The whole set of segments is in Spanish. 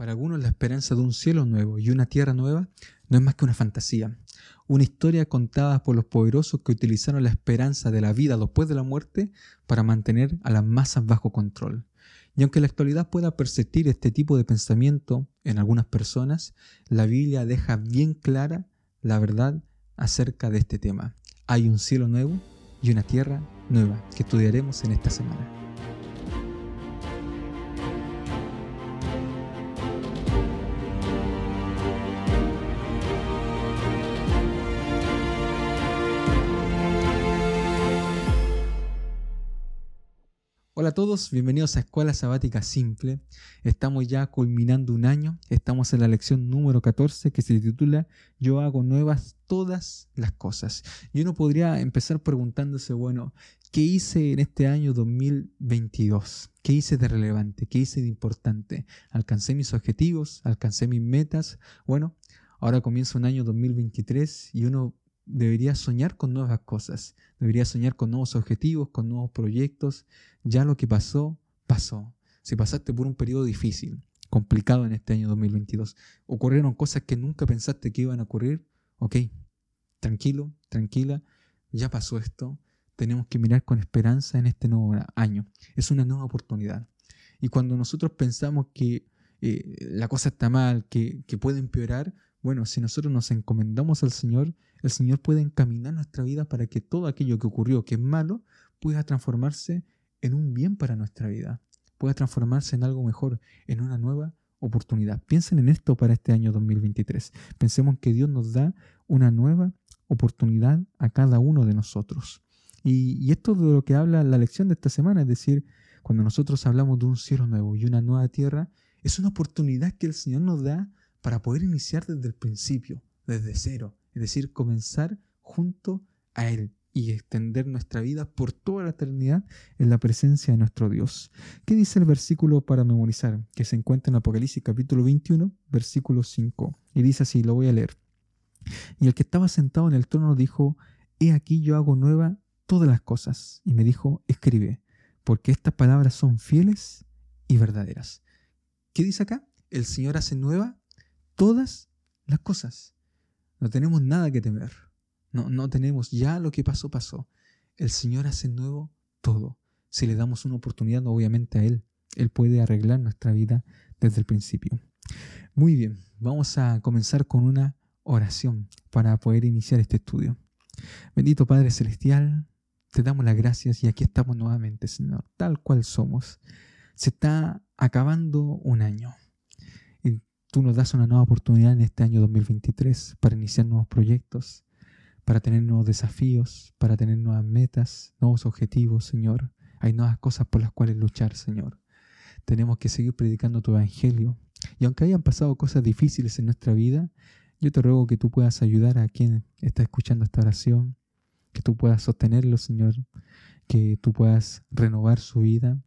Para algunos la esperanza de un cielo nuevo y una tierra nueva no es más que una fantasía, una historia contada por los poderosos que utilizaron la esperanza de la vida después de la muerte para mantener a las masas bajo control. Y aunque la actualidad pueda persistir este tipo de pensamiento en algunas personas, la Biblia deja bien clara la verdad acerca de este tema. Hay un cielo nuevo y una tierra nueva que estudiaremos en esta semana. A todos, bienvenidos a Escuela Sabática Simple. Estamos ya culminando un año, estamos en la lección número 14 que se titula Yo hago nuevas todas las cosas. Y uno podría empezar preguntándose, bueno, ¿qué hice en este año 2022? ¿Qué hice de relevante? ¿Qué hice de importante? ¿Alcancé mis objetivos? ¿Alcancé mis metas? Bueno, ahora comienza un año 2023 y uno debería soñar con nuevas cosas, debería soñar con nuevos objetivos, con nuevos proyectos. Ya lo que pasó, pasó. Si pasaste por un periodo difícil, complicado en este año 2022, ocurrieron cosas que nunca pensaste que iban a ocurrir, ok, tranquilo, tranquila, ya pasó esto, tenemos que mirar con esperanza en este nuevo año. Es una nueva oportunidad. Y cuando nosotros pensamos que eh, la cosa está mal, que, que puede empeorar, bueno, si nosotros nos encomendamos al Señor, el Señor puede encaminar nuestra vida para que todo aquello que ocurrió, que es malo, pueda transformarse en un bien para nuestra vida, pueda transformarse en algo mejor, en una nueva oportunidad. Piensen en esto para este año 2023. Pensemos que Dios nos da una nueva oportunidad a cada uno de nosotros. Y, y esto de lo que habla la lección de esta semana, es decir, cuando nosotros hablamos de un cielo nuevo y una nueva tierra, es una oportunidad que el Señor nos da para poder iniciar desde el principio, desde cero, es decir, comenzar junto a Él y extender nuestra vida por toda la eternidad en la presencia de nuestro Dios. ¿Qué dice el versículo para memorizar? Que se encuentra en Apocalipsis capítulo 21, versículo 5. Y dice así, lo voy a leer. Y el que estaba sentado en el trono dijo, He aquí yo hago nueva todas las cosas. Y me dijo, escribe, porque estas palabras son fieles y verdaderas. ¿Qué dice acá? El Señor hace nueva todas las cosas. No tenemos nada que temer. No, no tenemos ya lo que pasó, pasó. El Señor hace nuevo todo. Si le damos una oportunidad, obviamente a Él, Él puede arreglar nuestra vida desde el principio. Muy bien, vamos a comenzar con una oración para poder iniciar este estudio. Bendito Padre Celestial, te damos las gracias y aquí estamos nuevamente, Señor, tal cual somos. Se está acabando un año tú nos das una nueva oportunidad en este año 2023 para iniciar nuevos proyectos, para tener nuevos desafíos, para tener nuevas metas, nuevos objetivos, Señor. Hay nuevas cosas por las cuales luchar, Señor. Tenemos que seguir predicando tu evangelio. Y aunque hayan pasado cosas difíciles en nuestra vida, yo te ruego que tú puedas ayudar a quien está escuchando esta oración, que tú puedas sostenerlo, Señor, que tú puedas renovar su vida,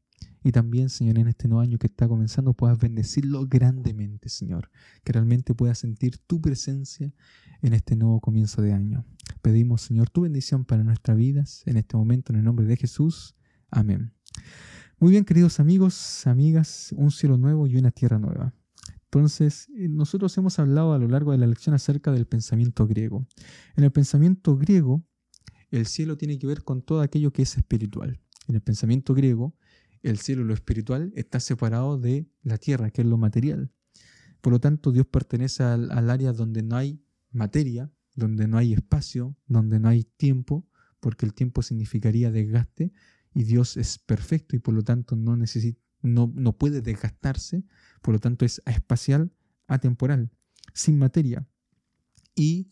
y también, Señor, en este nuevo año que está comenzando, puedas bendecirlo grandemente, Señor. Que realmente puedas sentir tu presencia en este nuevo comienzo de año. Pedimos, Señor, tu bendición para nuestras vidas en este momento, en el nombre de Jesús. Amén. Muy bien, queridos amigos, amigas, un cielo nuevo y una tierra nueva. Entonces, eh, nosotros hemos hablado a lo largo de la lección acerca del pensamiento griego. En el pensamiento griego, el cielo tiene que ver con todo aquello que es espiritual. En el pensamiento griego, el cielo, lo espiritual, está separado de la tierra, que es lo material. Por lo tanto, Dios pertenece al, área donde no hay materia, donde no hay espacio, donde no hay tiempo, porque el tiempo significaría desgaste y Dios es perfecto y por lo tanto no, no, no puede desgastarse, por lo tanto es espacial, atemporal, sin materia. Y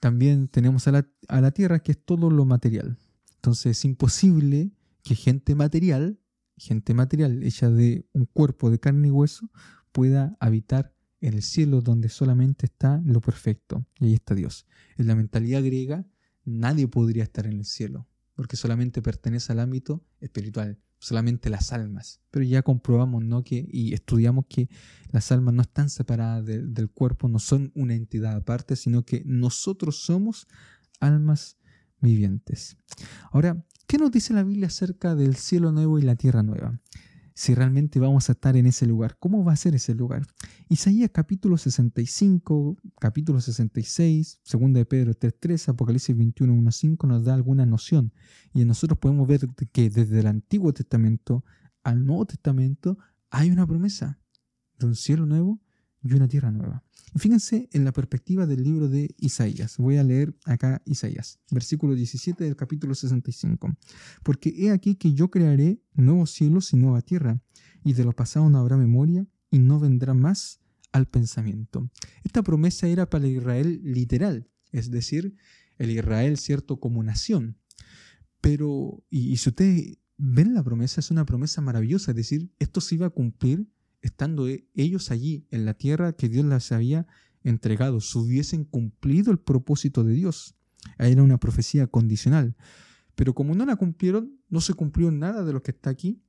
también tenemos a la, a la tierra que es todo lo material. Entonces es imposible que gente material gente material hecha de un cuerpo de carne y hueso pueda habitar en el cielo donde solamente está lo perfecto. Y ahí está Dios. En la mentalidad griega nadie podría estar en el cielo, porque solamente pertenece al ámbito espiritual, solamente las almas. Pero ya comprobamos ¿no? que, y estudiamos que las almas no están separadas del cuerpo, no son una entidad aparte, sino que nosotros somos almas vivientes. Ahora, ¿Qué nos dice la Biblia acerca del cielo nuevo y la tierra nueva? si realmente vamos a estar en ese lugar. ¿Cómo va a ser ese lugar? Isaías capítulo 65, capítulo 66, 2 de Pedro 3.3, Apocalipsis 21.1.5 nos da alguna noción. Y nosotros podemos ver que desde el Antiguo Testamento al Nuevo Testamento hay una promesa de un cielo nuevo y una tierra nueva. Fíjense en la perspectiva del libro de Isaías. Voy a leer acá Isaías, versículo 17 del capítulo 65. Porque he aquí que yo crearé nuevos cielos y nueva tierra, y de lo pasado no habrá memoria y no vendrá más al pensamiento. Esta promesa era para el Israel literal, es decir, el Israel cierto como nación. Pero, y, y si ustedes ven la promesa, es una promesa maravillosa, es decir, esto se iba a cumplir estando e, ellos allí en la tierra que Dios les había entregado, si hubiesen cumplido el propósito de Dios. Era una profecía condicional. Pero como no la cumplieron, no se cumplió nada de lo que está aquí.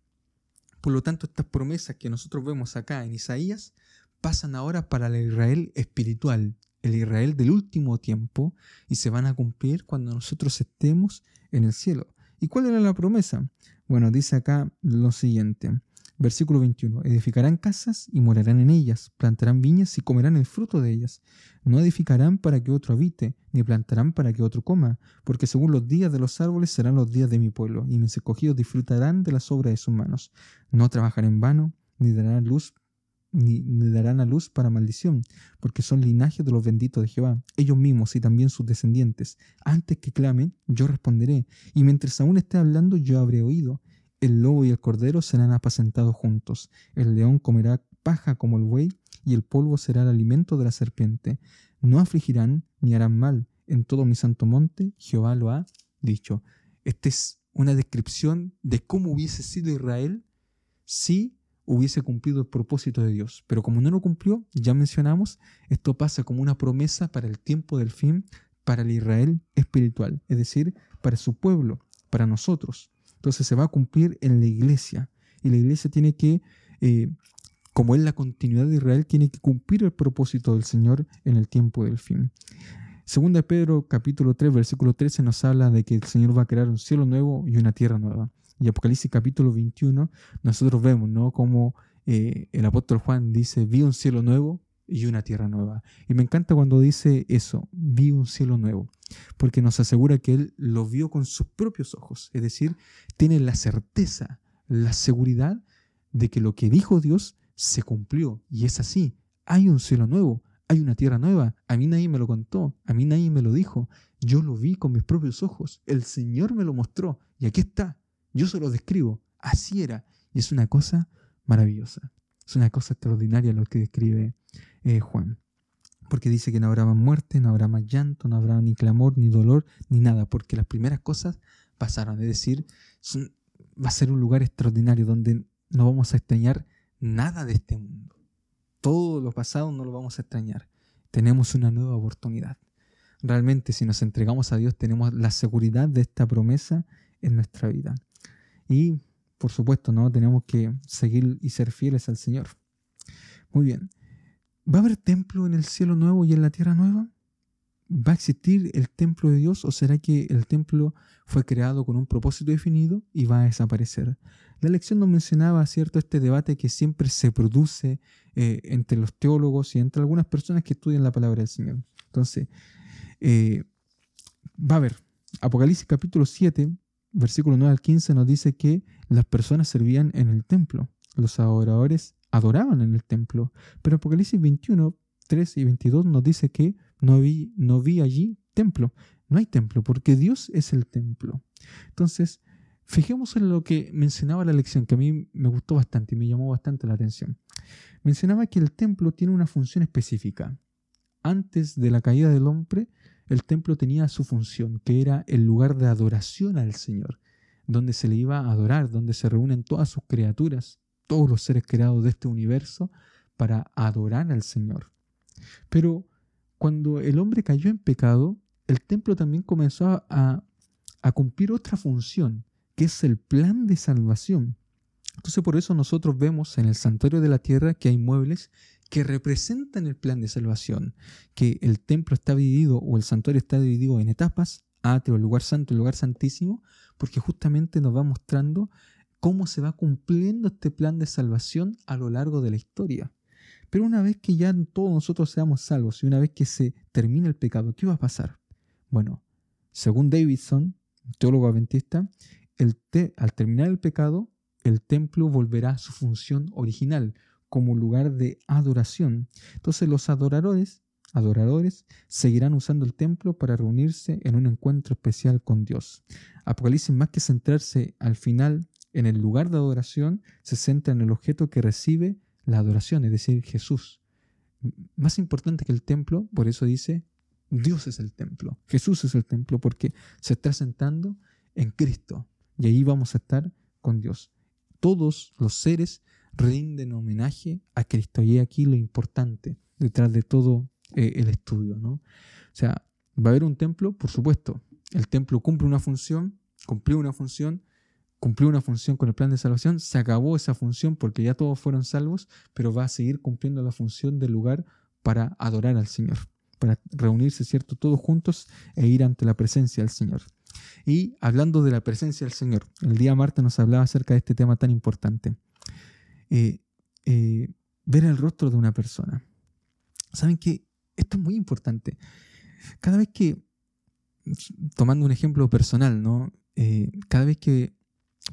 Por lo tanto, estas promesas que nosotros vemos acá en Isaías pasan ahora para el Israel espiritual, el Israel del último tiempo, y se van a cumplir cuando nosotros estemos en el cielo. ¿Y cuál era la promesa? Bueno, dice acá lo siguiente. Versículo 21. Edificarán casas y morarán en ellas, plantarán viñas y comerán el fruto de ellas. No edificarán para que otro habite, ni plantarán para que otro coma, porque según los días de los árboles serán los días de mi pueblo, y mis escogidos disfrutarán de las obras de sus manos. No trabajarán en vano, ni darán luz ni, ni, darán a luz para maldición, porque son linajes de los benditos de Jehová, ellos mismos y también sus descendientes. Antes que clamen, yo responderé, y mientras aún esté hablando, yo habré oído. El lobo y el cordero serán apacentados juntos, el león comerá paja como el buey, y el polvo será el alimento de la serpiente. No afligirán ni harán mal. En todo mi santo monte Jehová lo ha dicho. Esta es una descripción de cómo hubiese sido Israel si hubiese cumplido el propósito de Dios. Pero como no lo cumplió, ya mencionamos, esto pasa como una promesa para el tiempo del fin, para el Israel espiritual, es decir, para su pueblo, para nosotros. Entonces se va a cumplir en la iglesia. Y la iglesia tiene que, eh, como es la continuidad de Israel, tiene que cumplir el propósito del Señor en el tiempo del fin. Segunda Pedro capítulo 3 versículo 13 nos habla de que el Señor va a crear un cielo nuevo y una tierra nueva. Y Apocalipsis capítulo 21 nosotros vemos ¿no? como eh, el apóstol Juan dice, vi un cielo nuevo y una tierra nueva. Y me encanta cuando dice eso, vi un cielo nuevo, porque nos asegura que Él lo vio con sus propios ojos, es decir, tiene la certeza, la seguridad de que lo que dijo Dios se cumplió. Y es así, hay un cielo nuevo, hay una tierra nueva. A mí nadie me lo contó, a mí nadie me lo dijo, yo lo vi con mis propios ojos, el Señor me lo mostró y aquí está, yo se lo describo, así era. Y es una cosa maravillosa, es una cosa extraordinaria lo que describe eh, Juan. Porque dice que no habrá más muerte, no habrá más llanto, no habrá ni clamor, ni dolor, ni nada, porque las primeras cosas pasaron. Es decir, va a ser un lugar extraordinario donde no vamos a extrañar nada de este mundo. Todo lo pasado no lo vamos a extrañar. Tenemos una nueva oportunidad. Realmente si nos entregamos a Dios tenemos la seguridad de esta promesa en nuestra vida. Y por supuesto, ¿no? Tenemos que seguir y ser fieles al Señor. Muy bien. ¿Va a haber templo en el cielo nuevo y en la tierra nueva? ¿Va a existir el templo de Dios o será que el templo fue creado con un propósito definido y va a desaparecer? La lección nos mencionaba, ¿cierto?, este debate que siempre se produce eh, entre los teólogos y entre algunas personas que estudian la palabra del Señor. Entonces, eh, va a haber. Apocalipsis capítulo 7, versículo 9 al 15 nos dice que las personas servían en el templo. Los adoradores adoraban en el templo. Pero Apocalipsis 21, 3 y 22 nos dice que no vi, no vi allí templo. No hay templo porque Dios es el templo. Entonces, fijemos en lo que mencionaba la lección, que a mí me gustó bastante y me llamó bastante la atención. Mencionaba que el templo tiene una función específica. Antes de la caída del hombre, el templo tenía su función, que era el lugar de adoración al Señor, donde se le iba a adorar, donde se reúnen todas sus criaturas, todos los seres creados de este universo para adorar al Señor. Pero cuando el hombre cayó en pecado, el templo también comenzó a, cumplir otra función, que es el plan de salvación. Entonces por eso nosotros vemos en el santuario de la tierra que hay muebles que representan el plan de salvación, que el templo está dividido o el santuario está dividido en etapas, atrio, lugar santo, lugar santísimo, porque justamente nos va mostrando cómo se va cumpliendo este plan de salvación a lo largo de la historia. Pero una vez que ya todos nosotros seamos salvos y una vez que se termine el pecado, ¿qué va a pasar? Bueno, según Davidson, teólogo adventista, el al terminar el pecado, el templo volverá a su función original como lugar de adoración. Entonces los adoradores, adoradores seguirán usando el templo para reunirse en un encuentro especial con Dios. Apocalipsis, más que centrarse al final en el lugar de adoración, se centra en el objeto que recibe la adoración, es decir, Jesús. Más importante que el templo, por eso dice, Dios es el templo, Jesús es el templo, porque se está sentando en Cristo. Y ahí vamos a estar con Dios. Todos los seres rinden homenaje a Cristo. Y aquí lo importante detrás de todo eh, el estudio. ¿no? O sea, va a haber un templo, por supuesto. El templo cumple una función, cumplió una función, cumplió una función con el plan de salvación, se acabó esa función porque ya todos fueron salvos, pero va a seguir cumpliendo la función del lugar para adorar al Señor, para reunirse, ¿cierto?, todos juntos e ir ante la presencia del Señor. Y hablando de la presencia del Señor, el día martes nos hablaba acerca de este tema tan importante. Eh, eh, ver el rostro de una persona. ¿Saben que Esto es muy importante. Cada vez que, tomando un ejemplo personal, ¿no? Eh, cada vez que,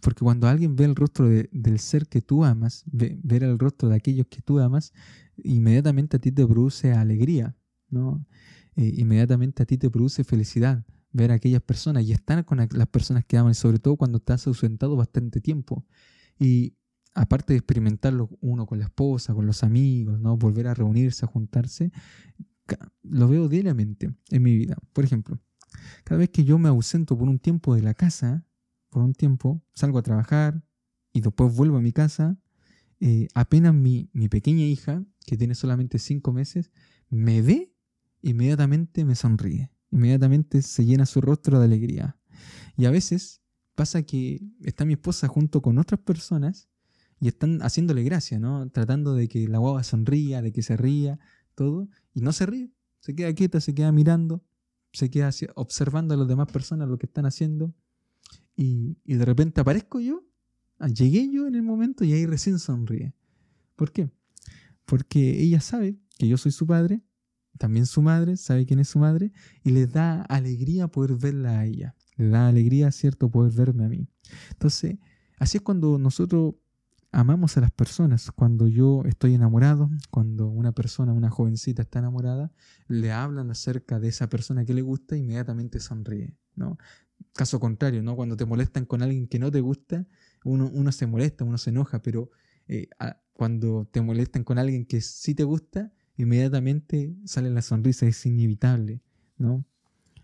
porque cuando alguien ve el rostro del ser que tú amas, ver el rostro de aquellos que tú amas, inmediatamente a ti te produce alegría, ¿no? inmediatamente a ti te produce felicidad ver a aquellas personas y estar con las personas que aman, sobre todo cuando estás ausentado bastante tiempo. Y aparte de experimentarlo uno con la esposa, con los amigos, ¿no? volver a reunirse, a juntarse, lo veo diariamente en mi vida. Por ejemplo, cada vez que yo me ausento por un tiempo de la casa, por un tiempo, salgo a trabajar y después vuelvo a mi casa, eh, apenas mi, mi pequeña hija, que tiene solamente cinco meses, me ve, inmediatamente me sonríe, inmediatamente se llena su rostro de alegría. Y a veces pasa que está mi esposa junto con otras personas y están haciéndole gracia, ¿no? Tratando de que la guagua sonría, de que se ría, todo, y no se ríe, se queda quieta, se queda mirando, se queda observando a las demás personas lo que están haciendo, y, de repente aparezco yo, ah, llegué yo en el momento y ahí recién sonríe. ¿Por qué? Porque ella sabe que yo soy su padre, también su madre, sabe quién es su madre, y le da alegría poder verla a ella. Le da alegría, ¿cierto?, poder verme a mí. Entonces, así es cuando nosotros amamos a las personas. Cuando yo estoy enamorado, cuando una persona, una jovencita está enamorada, le hablan acerca de esa persona que le gusta, inmediatamente sonríe, ¿no? Caso contrario, ¿no? Cuando te molestan con alguien que no te gusta, uno, uno se molesta, uno se enoja, pero eh, cuando te molestan con alguien que sí te gusta, inmediatamente sale la sonrisa, es inevitable, ¿no?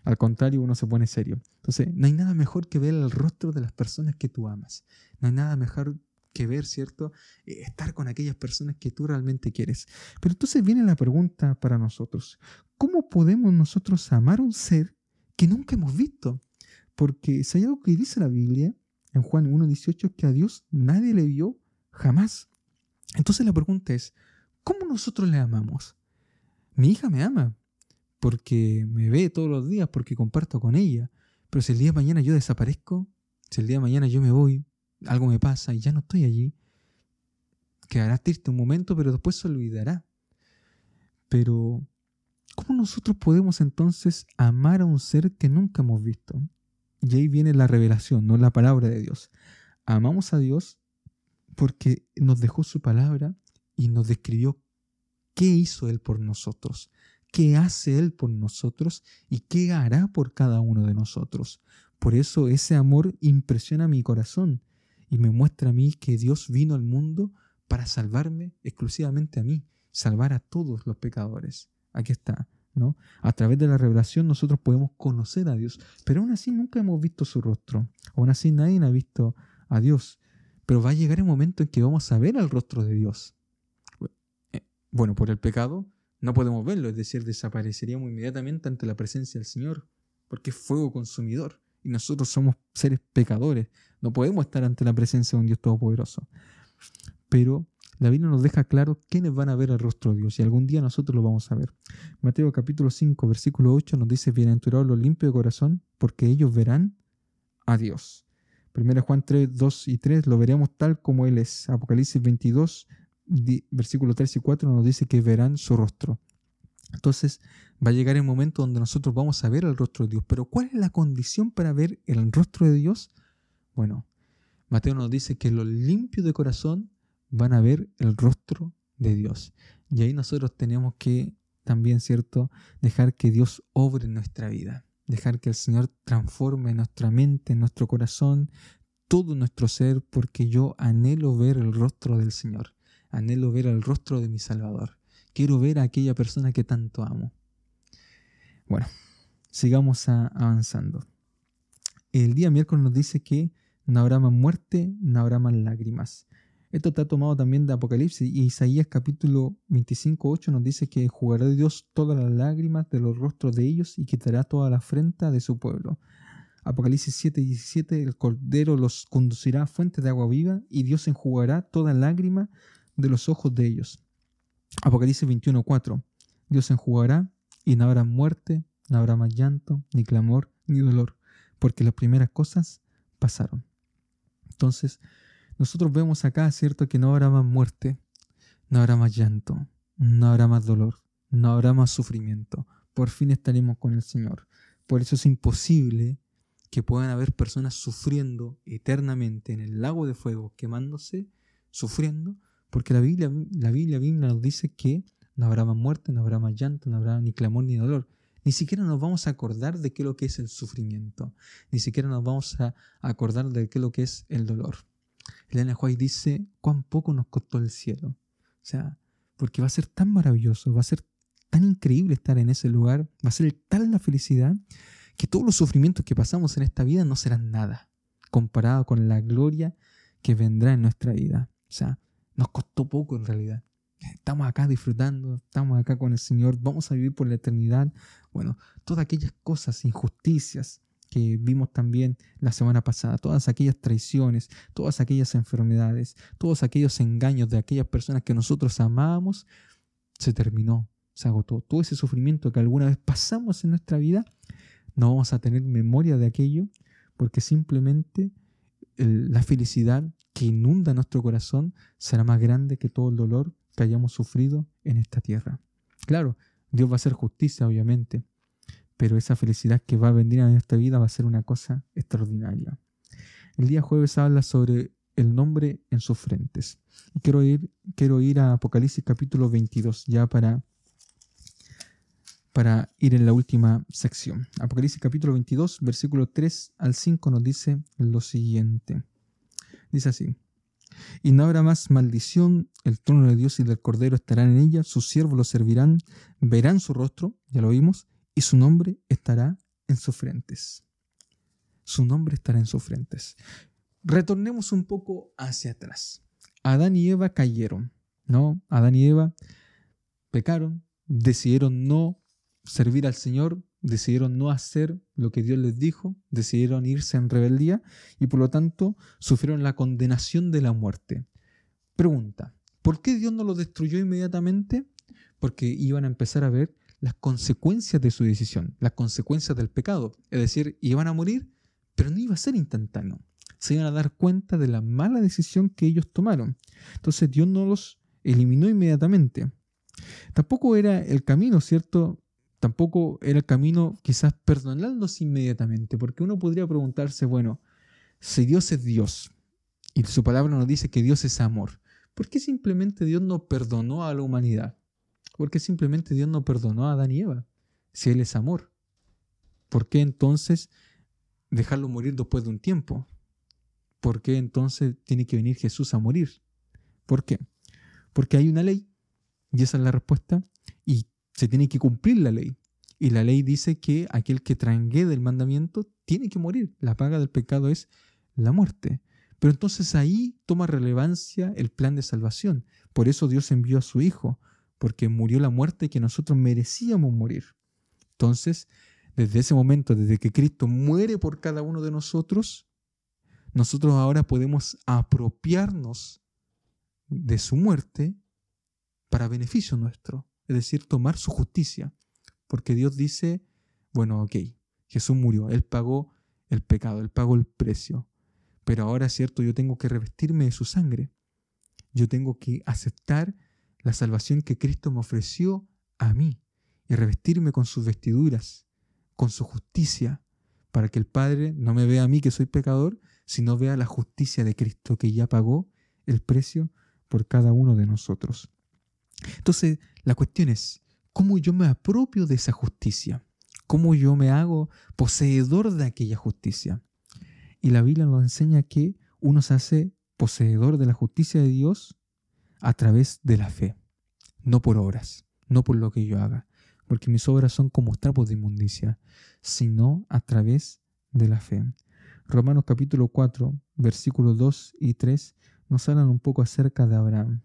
Al contrario, uno se pone serio. Entonces, no hay nada mejor que ver el rostro de las personas que tú amas. No hay nada mejor que ver, ¿cierto? Eh, estar con aquellas personas que tú realmente quieres. Pero entonces viene la pregunta para nosotros. ¿Cómo podemos nosotros amar un ser que nunca hemos visto? Porque si hay algo que dice la Biblia en Juan 1.18 es que a Dios nadie le vio jamás. Entonces la pregunta es, ¿cómo nosotros le amamos? Mi hija me ama porque me ve todos los días, porque comparto con ella. Pero si el día de mañana yo desaparezco, si el día de mañana yo me voy, algo me pasa y ya no estoy allí, quedará triste un momento, pero después se olvidará. Pero, ¿cómo nosotros podemos entonces amar a un ser que nunca hemos visto? Y ahí viene la revelación, no la palabra de Dios. Amamos a Dios porque nos dejó su palabra y nos describió qué hizo Él por nosotros, qué hace Él por nosotros y qué hará por cada uno de nosotros. Por eso ese amor impresiona mi corazón y me muestra a mí que Dios vino al mundo para salvarme exclusivamente a mí, salvar a todos los pecadores. Aquí está, A través de la revelación nosotros podemos conocer a Dios, pero aún así nunca hemos visto su rostro. Aún así nadie ha visto a Dios. Pero va a llegar el momento en que vamos a ver el rostro de Dios. Bueno, por el pecado no podemos verlo, es decir, desapareceríamos inmediatamente ante la presencia del Señor, porque es fuego consumidor y nosotros somos seres pecadores. No podemos estar ante la presencia de un Dios todopoderoso. Pero la Biblia nos deja claro quiénes van a ver el rostro de Dios y algún día nosotros lo vamos a ver. Mateo capítulo 5, versículo 8 nos dice, bienaventurados los limpios de corazón, porque ellos verán a Dios. 1 Juan 3, 2 y 3 lo veremos tal como Él es. Apocalipsis 22, versículos 3 y 4 nos dice que verán su rostro. Entonces va a llegar el momento donde nosotros vamos a ver el rostro de Dios. Pero ¿cuál es la condición para ver el rostro de Dios? Bueno, Mateo nos dice que los limpios de corazón van a ver el rostro de Dios. Y ahí nosotros tenemos que también, ¿cierto?, dejar que Dios obre en nuestra vida. Dejar que el Señor transforme nuestra mente, nuestro corazón, todo nuestro ser, porque yo anhelo ver el rostro del Señor. Anhelo ver el rostro de mi Salvador. Quiero ver a aquella persona que tanto amo. Bueno, sigamos avanzando. El día miércoles nos dice que no habrá más muerte, no habrá más lágrimas. Esto está tomado también de Apocalipsis y Isaías capítulo 25, 8 nos dice que jugará Dios todas las lágrimas de los rostros de ellos y quitará toda la afrenta de su pueblo. Apocalipsis 7, 17, el Cordero los conducirá a fuentes de agua viva y Dios enjugará toda lágrima de los ojos de ellos. Apocalipsis 21:4. Dios enjugará y no habrá muerte, no habrá más llanto, ni clamor, ni dolor, porque las primeras cosas pasaron. Entonces, nosotros vemos acá, ¿cierto?, que no habrá más muerte, no habrá más llanto, no habrá más dolor, no habrá más sufrimiento. Por fin estaremos con el Señor. Por eso es imposible que puedan haber personas sufriendo eternamente en el lago de fuego, quemándose, sufriendo, porque la Biblia, la Biblia, nos dice que no habrá más muerte, no habrá más llanto, no habrá ni clamor ni dolor. Ni siquiera nos vamos a acordar de qué es lo que es el sufrimiento. Ni siquiera nos vamos a acordar de qué lo que es el dolor. Elena White dice, cuán poco nos costó el cielo. O sea, porque va a ser tan maravilloso, va a ser tan increíble estar en ese lugar, va a ser tal la felicidad, que todos los sufrimientos que pasamos en esta vida no serán nada comparado con la gloria que vendrá en nuestra vida. O sea, nos costó poco en realidad. Estamos acá disfrutando, estamos acá con el Señor, vamos a vivir por la eternidad. Bueno, todas aquellas cosas, injusticias que vimos también la semana pasada, todas aquellas traiciones, todas aquellas enfermedades, todos aquellos engaños de aquellas personas que nosotros amábamos, se terminó, se agotó. Todo ese sufrimiento que alguna vez pasamos en nuestra vida, no vamos a tener memoria de aquello porque simplemente la felicidad que inunda nuestro corazón será más grande que todo el dolor que hayamos sufrido en esta tierra. Claro, Dios va a hacer justicia, obviamente, pero esa felicidad que va a venir en esta vida va a ser una cosa extraordinaria. El día jueves habla sobre el nombre en sus frentes. Quiero ir, quiero ir a Apocalipsis capítulo 22, ya para, para ir en la última sección. Apocalipsis capítulo 22, versículo 3 al 5 nos dice lo siguiente. Dice así. Y no habrá más maldición, el trono de Dios y del Cordero estarán en ella, sus siervos lo servirán, verán su rostro, ya lo vimos, y su nombre estará en sus frentes. Su nombre estará en sus frentes. Retornemos un poco hacia atrás. Adán y Eva cayeron, ¿no? Adán y Eva pecaron, decidieron no servir al Señor, decidieron no hacer lo que Dios les dijo, decidieron irse en rebeldía y por lo tanto sufrieron la condenación de la muerte. Pregunta, ¿por qué Dios no los destruyó inmediatamente? Porque iban a empezar a ver las consecuencias de su decisión, las consecuencias del pecado. Es decir, iban a morir, pero no iba a ser instantáneo. Se iban a dar cuenta de la mala decisión que ellos tomaron. Entonces Dios no los eliminó inmediatamente. Tampoco era el camino, ¿cierto? Tampoco era el camino quizás perdonarlos inmediatamente, porque uno podría preguntarse, bueno, si Dios es Dios y su palabra nos dice que Dios es amor, ¿por qué simplemente Dios no perdonó a la humanidad? ¿Por qué simplemente Dios no perdonó a Adán y Eva? Si Él es amor. ¿Por qué entonces dejarlo morir después de un tiempo? ¿Por qué entonces tiene que venir Jesús a morir? ¿Por qué? Porque hay una ley, y esa es la respuesta, y se tiene que cumplir la ley. Y la ley dice que aquel que trangue del mandamiento tiene que morir. La paga del pecado es la muerte. Pero entonces ahí toma relevancia el plan de salvación. Por eso Dios envió a su Hijo, porque murió la muerte que nosotros merecíamos morir. Entonces, desde ese momento, desde que Cristo muere por cada uno de nosotros, nosotros ahora podemos apropiarnos de su muerte para beneficio nuestro es decir, tomar su justicia. Porque Dios dice, bueno, ok, Jesús murió, Él pagó el pecado, Él pagó el precio. pero ahora cierto, yo tengo que revestirme de su sangre. Yo tengo que aceptar la salvación que Cristo me ofreció a mí y revestirme con sus vestiduras, con su justicia, para que el Padre no me vea a mí que soy pecador, sino vea la justicia de Cristo que ya pagó el precio por cada uno de nosotros. Entonces, la cuestión es, ¿cómo yo me apropio de esa justicia? ¿Cómo yo me hago poseedor de aquella justicia? Y la Biblia nos enseña que uno se hace poseedor de la justicia de Dios a través de la fe, no por obras, no por lo que yo haga, porque mis obras son como trapos de inmundicia, sino a través de la fe. Romanos capítulo 4, versículos 2 y 3 nos hablan un poco acerca de Abraham.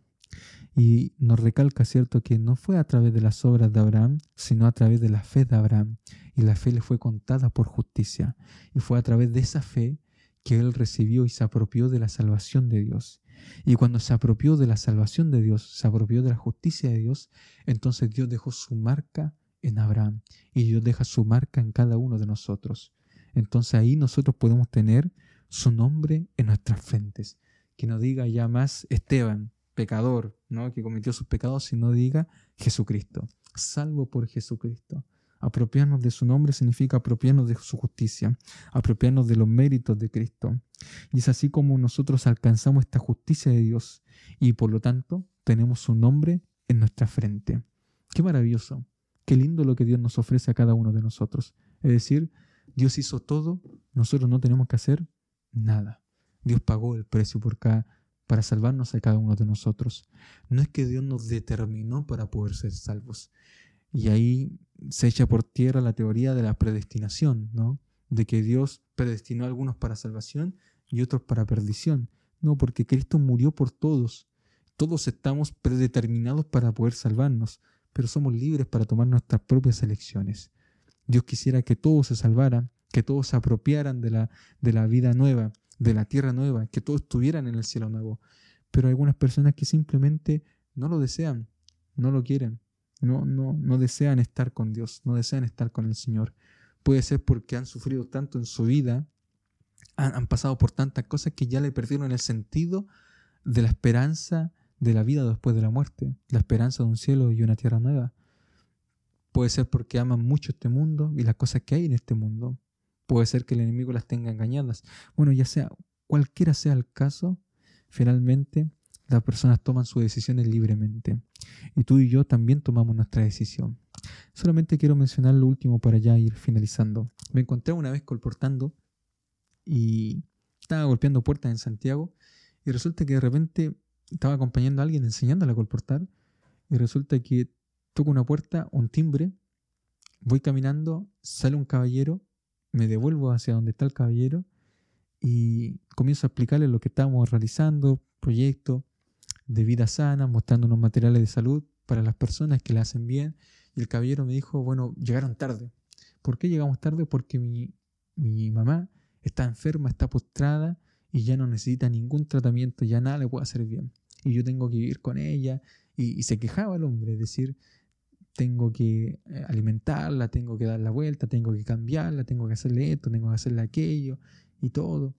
Y nos recalca, ¿cierto?, que no fue a través de las obras de Abraham, sino a través de la fe de Abraham. Y la fe le fue contada por justicia. Y fue a través de esa fe que él recibió y se apropió de la salvación de Dios. Y cuando se apropió de la salvación de Dios, se apropió de la justicia de Dios, entonces Dios dejó su marca en Abraham y Dios deja su marca en cada uno de nosotros. Entonces ahí nosotros podemos tener su nombre en nuestras frentes. Que no diga ya más Esteban, pecador, ¿no? que cometió sus pecados, sino diga Jesucristo, salvo por Jesucristo. Apropiarnos de su nombre significa apropiarnos de su justicia, apropiarnos de los méritos de Cristo. Y es así como nosotros alcanzamos esta justicia de Dios y por lo tanto tenemos su nombre en nuestra frente. Qué maravilloso, qué lindo lo que Dios nos ofrece a cada uno de nosotros. Es decir, Dios hizo todo, nosotros no tenemos que hacer nada. Dios pagó el precio por cada, para salvarnos a cada uno de nosotros. No es que Dios nos determinó para poder ser salvos. Y ahí se echa por tierra la teoría de la predestinación, ¿no? De que Dios predestinó a algunos para salvación y otros para perdición. No, porque Cristo murió por todos. Todos estamos predeterminados para poder salvarnos, pero somos libres para tomar nuestras propias elecciones. Dios quisiera que todos se salvaran, que todos se apropiaran de la, de la vida nueva, de la tierra nueva, que todos estuvieran en el cielo nuevo. Pero hay algunas personas que simplemente no lo desean, no lo quieren, no, no, no desean estar con Dios, no desean estar con el Señor. Puede ser porque han sufrido tanto en su vida, han, han pasado por tantas cosas que ya le perdieron el sentido de la esperanza de la vida después de la muerte, la esperanza de un cielo y una tierra nueva. Puede ser porque aman mucho este mundo y las cosas que hay en este mundo. Puede ser que el enemigo las tenga engañadas. Bueno, ya sea cualquiera sea el caso, finalmente las personas toman sus decisiones libremente. Y tú y yo también tomamos nuestra decisión. Solamente quiero mencionar lo último para ya ir finalizando. Me encontré una vez colportando y estaba golpeando puertas en Santiago y resulta que de repente estaba acompañando a alguien enseñándole a colportar y resulta que toco una puerta, un timbre, voy caminando, sale un caballero, me devuelvo hacia donde está el caballero y comienzo a explicarle lo que estábamos realizando, proyecto, de vida sana, mostrando unos materiales de salud para las personas que le hacen bien. Y el caballero me dijo, bueno, llegaron tarde. ¿Por qué llegamos tarde? Porque mi, mi mamá está enferma, está postrada y ya no necesita ningún tratamiento, ya nada le puede hacer bien. Y yo tengo que vivir con ella. Y, y se quejaba el hombre, es decir, tengo que eh, alimentarla, tengo que dar la vuelta, tengo que cambiarla, tengo que hacerle esto, tengo que hacerle aquello y todo.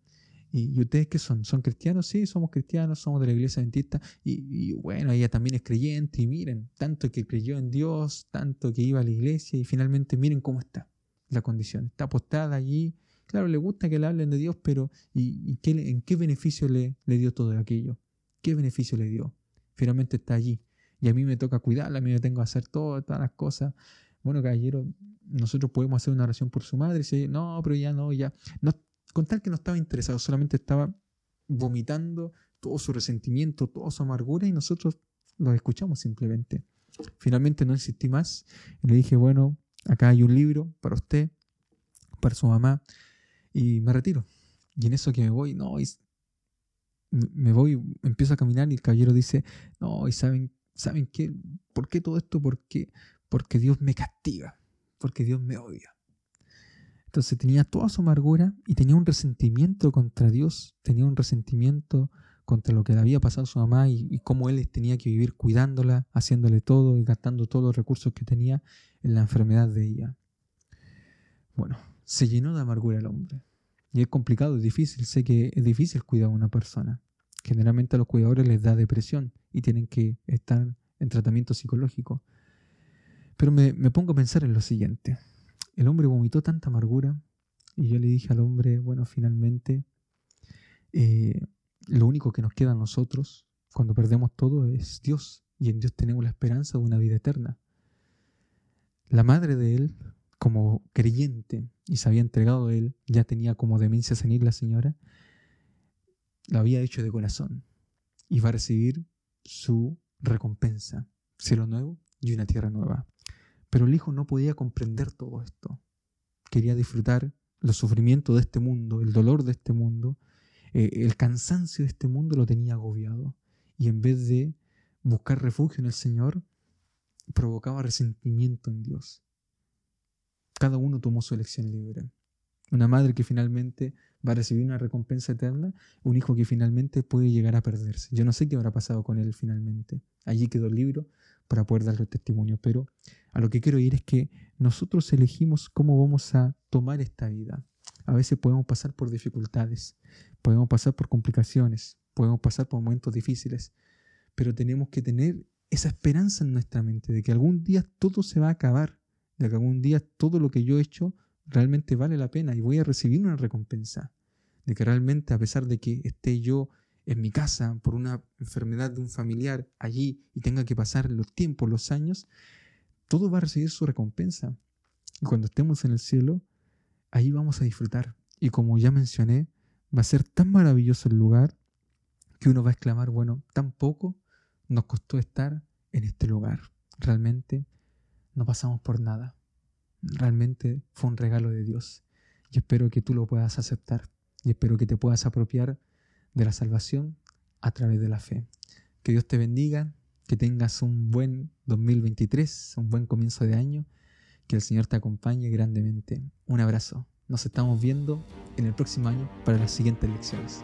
¿Y, ustedes qué son? ¿Son cristianos? Sí, somos cristianos, somos de la iglesia adventista. Y, bueno, ella también es creyente. Y miren, tanto que creyó en Dios, tanto que iba a la iglesia. Y finalmente miren cómo está la condición. Está apostada allí. Claro, le gusta que le hablen de Dios, pero ¿y, qué, en qué beneficio le, le dio todo aquello? ¿Qué beneficio le dio? Finalmente está allí. Y a mí me toca cuidarla, a mí me tengo que hacer todas las cosas. Bueno, caballero, nosotros podemos hacer una oración por su madre. No, pero ya no, ya. No, con tal que no estaba interesado, solamente estaba vomitando todo su resentimiento, toda su amargura y nosotros lo escuchamos simplemente. Finalmente no insistí más y le dije, bueno, acá hay un libro para usted, para su mamá y me retiro. Y en eso que me voy, no, me voy, empiezo a caminar y el caballero dice, no, y saben, ¿saben qué? ¿Por qué todo esto? Porque, porque Dios me castiga, porque Dios me odia. Entonces tenía toda su amargura y tenía un resentimiento contra Dios, tenía un resentimiento contra lo que le había pasado a su mamá y, cómo él tenía que vivir cuidándola, haciéndole todo y gastando todos los recursos que tenía en la enfermedad de ella. Bueno, se llenó de amargura el hombre. Y es complicado, es difícil. Sé que es difícil cuidar a una persona. Generalmente a los cuidadores les da depresión y tienen que estar en tratamiento psicológico. Pero me, pongo a pensar en lo siguiente. El hombre vomitó tanta amargura y yo le dije al hombre, bueno, finalmente eh, lo único que nos queda a nosotros cuando perdemos todo es Dios y en Dios tenemos la esperanza de una vida eterna. La madre de él, como creyente y se había entregado a él, ya tenía como demencia senil la señora, lo había hecho de corazón y va a recibir su recompensa, cielo nuevo y una tierra nueva. Pero el hijo no podía comprender todo esto. Quería disfrutar los sufrimientos de este mundo, el dolor de este mundo, eh, el cansancio de este mundo lo tenía agobiado. Y en vez de buscar refugio en el Señor, provocaba resentimiento en Dios. Cada uno tomó su elección libre. Una madre que finalmente va a recibir una recompensa eterna, un hijo que finalmente puede llegar a perderse. Yo no sé qué habrá pasado con él finalmente. Allí quedó el libro para poder darle testimonio, pero a lo que quiero ir es que nosotros elegimos cómo vamos a tomar esta vida. A veces podemos pasar por dificultades, podemos pasar por complicaciones, podemos pasar por momentos difíciles, pero tenemos que tener esa esperanza en nuestra mente de que algún día todo se va a acabar, de que algún día todo lo que yo he hecho realmente vale la pena y voy a recibir una recompensa. De que realmente a pesar de que esté yo en mi casa por una enfermedad de un familiar allí y tenga que pasar los tiempos, los años, todo va a recibir su recompensa. Y cuando estemos en el cielo, ahí vamos a disfrutar. Y como ya mencioné, va a ser tan maravilloso el lugar que uno va a exclamar, bueno, tan poco nos costó estar en este lugar. Realmente no pasamos por nada. Realmente fue un regalo de Dios. Y espero que tú lo puedas aceptar. Y espero que te puedas apropiar de la salvación a través de la fe. Que Dios te bendiga, que tengas un buen 2023, un buen comienzo de año, que el Señor te acompañe grandemente. Un abrazo. Nos estamos viendo en el próximo año para las siguientes lecciones.